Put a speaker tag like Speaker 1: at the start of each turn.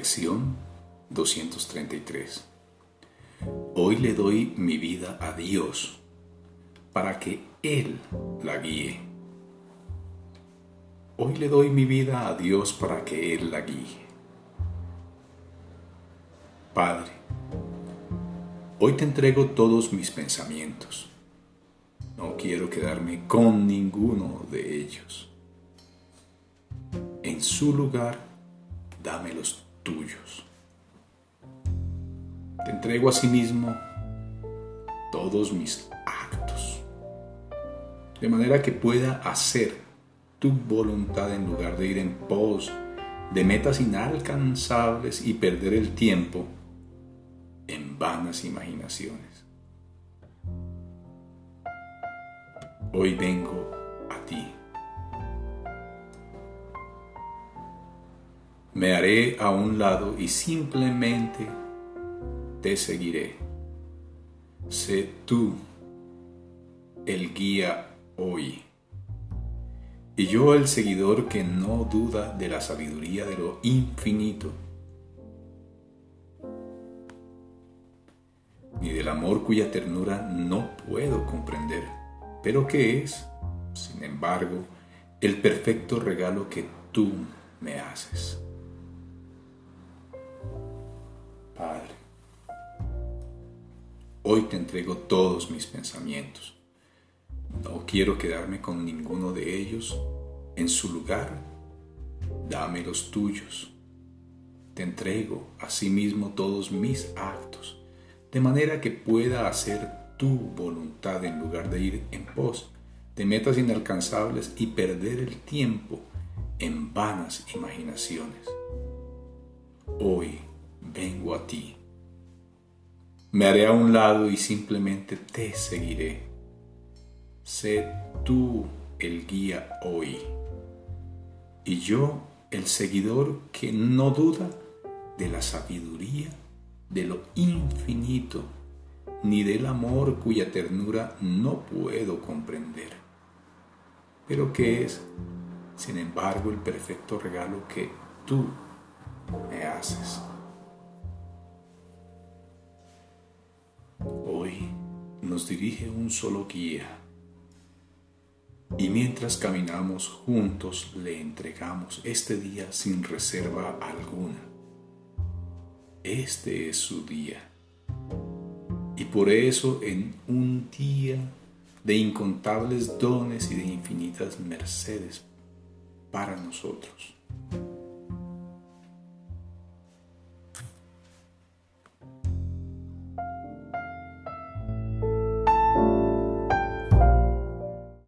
Speaker 1: Reflexión 233. Hoy le doy mi vida a Dios para que Él la guíe. Hoy le doy mi vida a Dios para que Él la guíe. Padre, hoy te entrego todos mis pensamientos. No quiero quedarme con ninguno de ellos. En su lugar, dame los tuyos. Te entrego a sí mismo todos mis actos, de manera que pueda hacer tu voluntad en lugar de ir en pos de metas inalcanzables y perder el tiempo en vanas imaginaciones. Hoy vengo a ti Me haré a un lado y simplemente te seguiré. Sé tú el guía hoy. Y yo el seguidor que no duda de la sabiduría de lo infinito, ni del amor cuya ternura no puedo comprender, pero que es, sin embargo, el perfecto regalo que tú me haces. Padre, hoy te entrego todos mis pensamientos. No quiero quedarme con ninguno de ellos. En su lugar, dame los tuyos. Te entrego asimismo todos mis actos, de manera que pueda hacer tu voluntad en lugar de ir en pos de metas inalcanzables y perder el tiempo en vanas imaginaciones. Hoy vengo a ti. Me haré a un lado y simplemente te seguiré. Sé tú el guía hoy y yo el seguidor que no duda de la sabiduría, de lo infinito, ni del amor cuya ternura no puedo comprender, pero que es, sin embargo, el perfecto regalo que tú me haces. Nos dirige un solo guía. Y mientras caminamos juntos le entregamos este día sin reserva alguna. Este es su día. Y por eso en un día de incontables dones y de infinitas mercedes para nosotros.